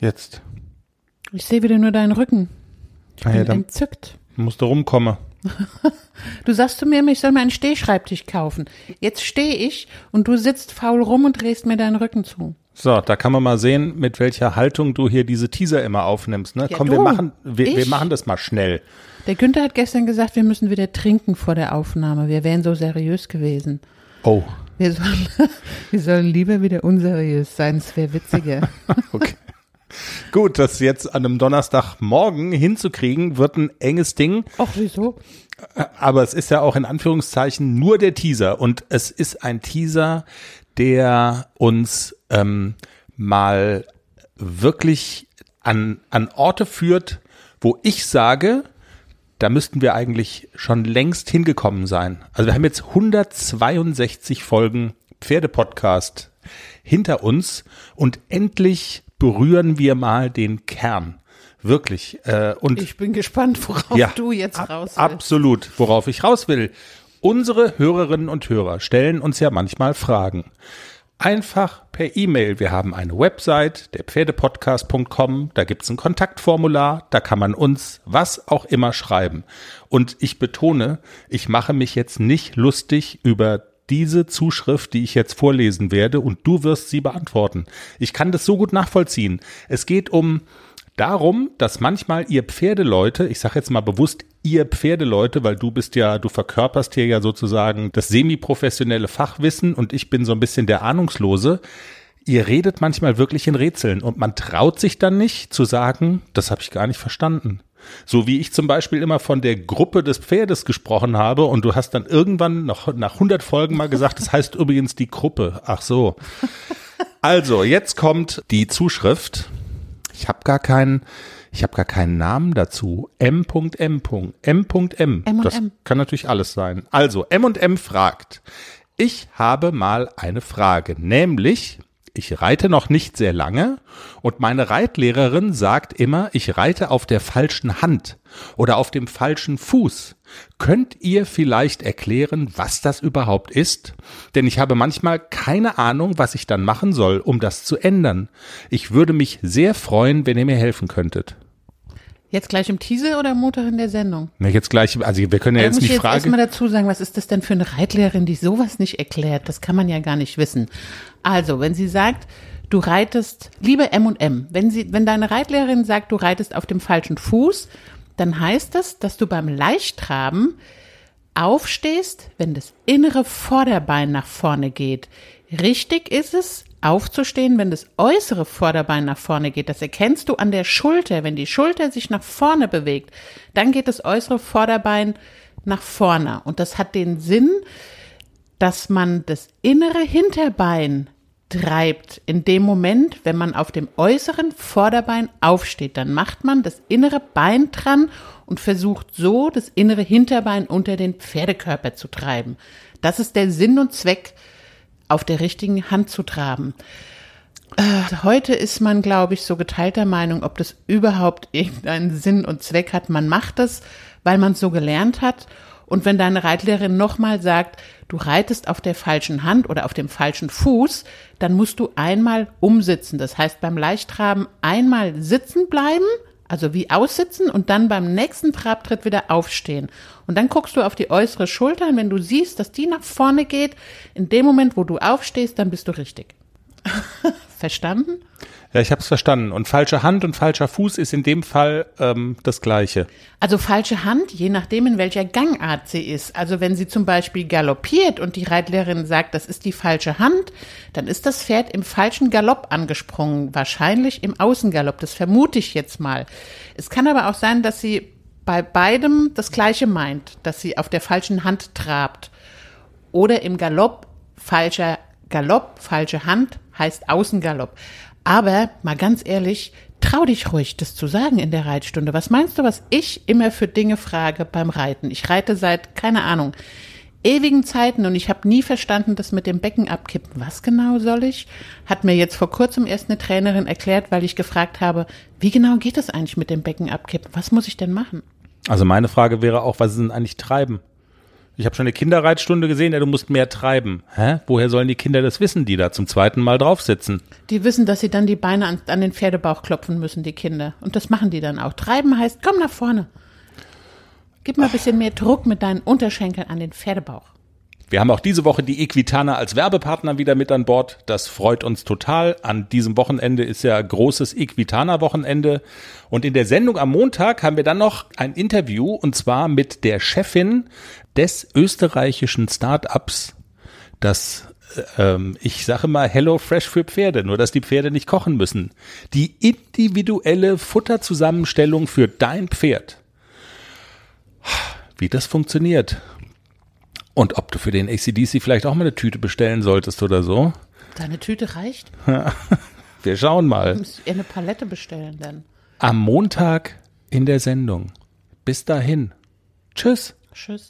Jetzt. Ich sehe wieder nur deinen Rücken. Ich Ah bin ja, entzückt. musst du rumkommen. Du sagst zu mir immer, ich soll mir einen Stehschreibtisch kaufen. Jetzt stehe ich und du sitzt faul rum und drehst mir deinen Rücken zu. So, da kann man mal sehen, mit welcher Haltung du hier diese Teaser immer aufnimmst. Ne? Ja, Komm, du. wir machen, wir, wir machen das mal schnell. Der Günther hat gestern gesagt, wir müssen wieder trinken vor der Aufnahme. Wir wären so seriös gewesen. Oh, Wir sollen, wir sollen lieber wieder unseriös sein, es wäre witziger. okay. Gut, das jetzt an einem Donnerstagmorgen hinzukriegen, wird ein enges Ding. Ach, wieso? Aber es ist ja auch in Anführungszeichen nur der Teaser. Und es ist ein Teaser, der uns ähm, mal wirklich an, an Orte führt, wo ich sage, da müssten wir eigentlich schon längst hingekommen sein. Also wir haben jetzt 162 Folgen Pferdepodcast hinter uns und endlich berühren wir mal den Kern. Wirklich. Äh, und Ich bin gespannt, worauf ja, du jetzt ab- raus willst. Absolut, worauf ich raus will. Unsere Hörerinnen und Hörer stellen uns ja manchmal Fragen. Einfach per E-Mail. Wir haben eine Website, der Pferdepodcast.com, da gibt's ein Kontaktformular, da kann man uns was auch immer schreiben. Und ich betone, ich mache mich jetzt nicht lustig über diese Zuschrift, die ich jetzt vorlesen werde, und du wirst sie beantworten. Ich kann das so gut nachvollziehen. Es geht um darum, dass manchmal ihr Pferdeleute, ich sage jetzt mal bewusst ihr Pferdeleute, weil du bist ja, du verkörperst hier ja sozusagen das semi-professionelle Fachwissen und ich bin so ein bisschen der Ahnungslose. Ihr redet manchmal wirklich in Rätseln und man traut sich dann nicht zu sagen, das habe ich gar nicht verstanden. So wie ich zum Beispiel immer von der Gruppe des Pferdes gesprochen habe und du hast dann irgendwann noch nach 100 Folgen mal gesagt, das heißt übrigens die Gruppe. Ach so. Also, jetzt kommt die Zuschrift. Ich habe gar keinen, ich habe gar keinen Namen dazu. M.M. M.M. M Das kann natürlich alles sein. Also, M&M fragt. Ich habe mal eine Frage, nämlich, ich reite noch nicht sehr lange und meine Reitlehrerin sagt immer, ich reite auf der falschen Hand oder auf dem falschen Fuß. Könnt ihr vielleicht erklären, was das überhaupt ist? Denn ich habe manchmal keine Ahnung, was ich dann machen soll, um das zu ändern. Ich würde mich sehr freuen, wenn ihr mir helfen könntet. Jetzt gleich im Teaser oder am Montag in der Sendung? Na, jetzt gleich, also wir können ja Da jetzt muss ich nicht jetzt fragen. erstmal dazu sagen, was ist das denn für eine Reitlehrerin, die sowas nicht erklärt? Das kann man ja gar nicht wissen. Also, wenn sie sagt, du reitest, liebe M und M, wenn sie, wenn deine Reitlehrerin sagt, du reitest auf dem falschen Fuß, dann heißt das, dass du beim Leichttraben aufstehst, wenn das innere Vorderbein nach vorne geht. Richtig ist es, aufzustehen, wenn das äußere Vorderbein nach vorne geht. Das erkennst du an der Schulter. Wenn die Schulter sich nach vorne bewegt, dann geht das äußere Vorderbein nach vorne. Und das hat den Sinn, dass man das innere Hinterbein treibt. In dem Moment, wenn man auf dem äußeren Vorderbein aufsteht, dann macht man das innere Bein dran und versucht so das innere Hinterbein unter den Pferdekörper zu treiben. Das ist der Sinn und Zweck, auf der richtigen Hand zu traben. Äh, Heute ist man, glaube ich, so geteilter Meinung, ob das überhaupt irgendeinen Sinn und Zweck hat. Man macht das, weil man es so gelernt hat. Und wenn deine Reitlehrerin nochmal sagt, du reitest auf der falschen Hand oder auf dem falschen Fuß, dann musst du einmal umsitzen. Das heißt, beim Leichttraben einmal sitzen bleiben, also wie aussitzen und dann beim nächsten Trabtritt wieder aufstehen. Und dann guckst du auf die äußere Schulter und wenn du siehst, dass die nach vorne geht, in dem Moment, wo du aufstehst, dann bist du richtig. Verstanden? Ja, ich habe es verstanden. Und falsche Hand und falscher Fuß ist in dem Fall ähm, das Gleiche. Also falsche Hand, je nachdem, in welcher Gangart sie ist. Also wenn sie zum Beispiel galoppiert und die Reitlehrerin sagt, das ist die falsche Hand, dann ist das Pferd im falschen Galopp angesprungen. Wahrscheinlich im Außengalopp. Das vermute ich jetzt mal. Es kann aber auch sein, dass sie bei beidem das Gleiche meint, dass sie auf der falschen Hand trabt. Oder im Galopp falscher Galopp, falsche Hand heißt Außengalopp. Aber mal ganz ehrlich, trau dich ruhig, das zu sagen in der Reitstunde. Was meinst du, was ich immer für Dinge frage beim Reiten? Ich reite seit, keine Ahnung, ewigen Zeiten und ich habe nie verstanden, das mit dem Becken abkippen. Was genau soll ich? Hat mir jetzt vor kurzem erst eine Trainerin erklärt, weil ich gefragt habe, wie genau geht es eigentlich mit dem Becken abkippen? Was muss ich denn machen? Also meine Frage wäre auch, was ist denn eigentlich Treiben? Ich habe schon eine Kinderreitstunde gesehen, ja, du musst mehr treiben. Hä? Woher sollen die Kinder das wissen, die da zum zweiten Mal drauf sitzen? Die wissen, dass sie dann die Beine an, an den Pferdebauch klopfen müssen, die Kinder. Und das machen die dann auch. Treiben heißt, komm nach vorne. Gib mal ein bisschen mehr Druck mit deinen Unterschenkeln an den Pferdebauch. Wir haben auch diese Woche die Equitana als Werbepartner wieder mit an Bord. Das freut uns total. An diesem Wochenende ist ja großes Equitana-Wochenende. Und in der Sendung am Montag haben wir dann noch ein Interview und zwar mit der Chefin des österreichischen Start-ups, das ähm, ich sage mal Hello Fresh für Pferde, nur dass die Pferde nicht kochen müssen. Die individuelle Futterzusammenstellung für dein Pferd. Wie das funktioniert und ob du für den ACDC vielleicht auch mal eine Tüte bestellen solltest oder so. Deine Tüte reicht? Wir schauen mal. Du musst eine Palette bestellen dann. Am Montag in der Sendung. Bis dahin. Tschüss. Tschüss.